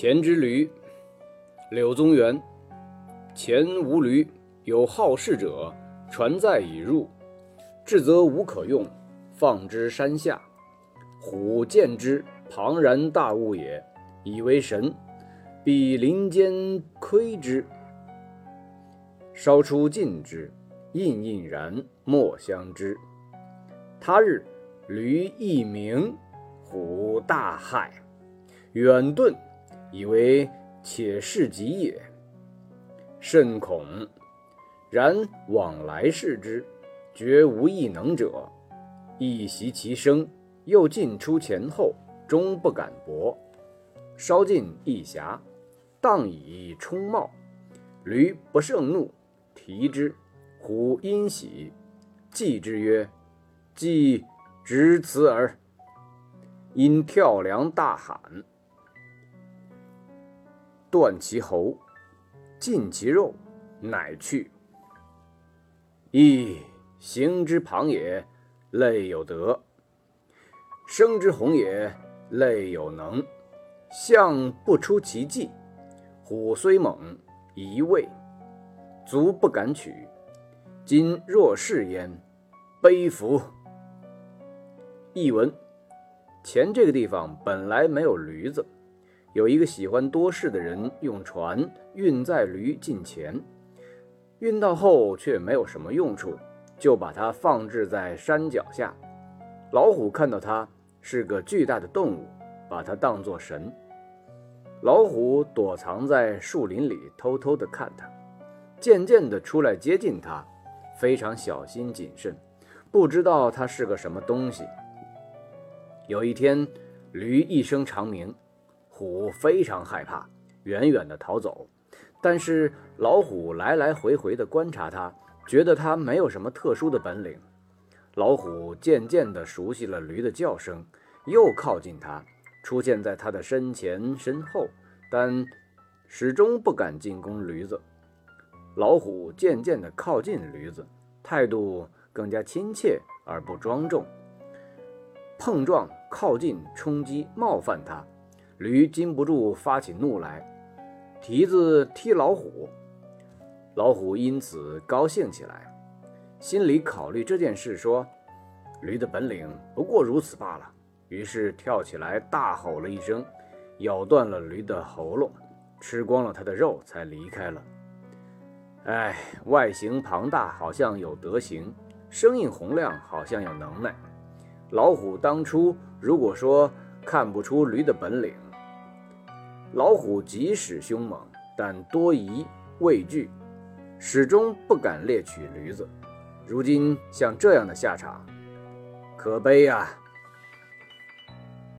前之驴，柳宗元。前无驴，有好事者船载以入，至则无可用，放之山下。虎见之，庞然大物也，以为神，必林间窥之，稍出近之，印印然，莫相知。他日，驴一鸣，虎大骇，远遁。以为且是己也，甚恐。然往来视之，绝无异能者。一袭其声，又进出前后，终不敢搏。稍近一暇，荡以冲冒。驴不胜怒，提之。虎因喜，计之曰：“既执此耳。”因跳梁大喊。断其喉，尽其肉，乃去。亦行之旁也，类有德；生之宏也，类有能。象不出其迹，虎虽猛，一畏，足不敢取。今若是焉，悲夫！译文：前这个地方本来没有驴子。有一个喜欢多事的人，用船运载驴进前，运到后却没有什么用处，就把它放置在山脚下。老虎看到它是个巨大的动物，把它当作神。老虎躲藏在树林里，偷偷地看它，渐渐地出来接近它，非常小心谨慎，不知道它是个什么东西。有一天，驴一声长鸣。虎非常害怕，远远地逃走。但是老虎来来回回地观察它，觉得它没有什么特殊的本领。老虎渐渐地熟悉了驴的叫声，又靠近它，出现在它的身前身后，但始终不敢进攻驴子。老虎渐渐地靠近驴子，态度更加亲切而不庄重。碰撞、靠近、冲击、冒犯它。驴禁不住发起怒来，蹄子踢老虎，老虎因此高兴起来，心里考虑这件事，说：“驴的本领不过如此罢了。”于是跳起来大吼了一声，咬断了驴的喉咙，吃光了它的肉，才离开了。哎，外形庞大，好像有德行；声音洪亮，好像有能耐。老虎当初如果说看不出驴的本领，老虎即使凶猛，但多疑畏惧，始终不敢猎取驴子。如今像这样的下场，可悲呀！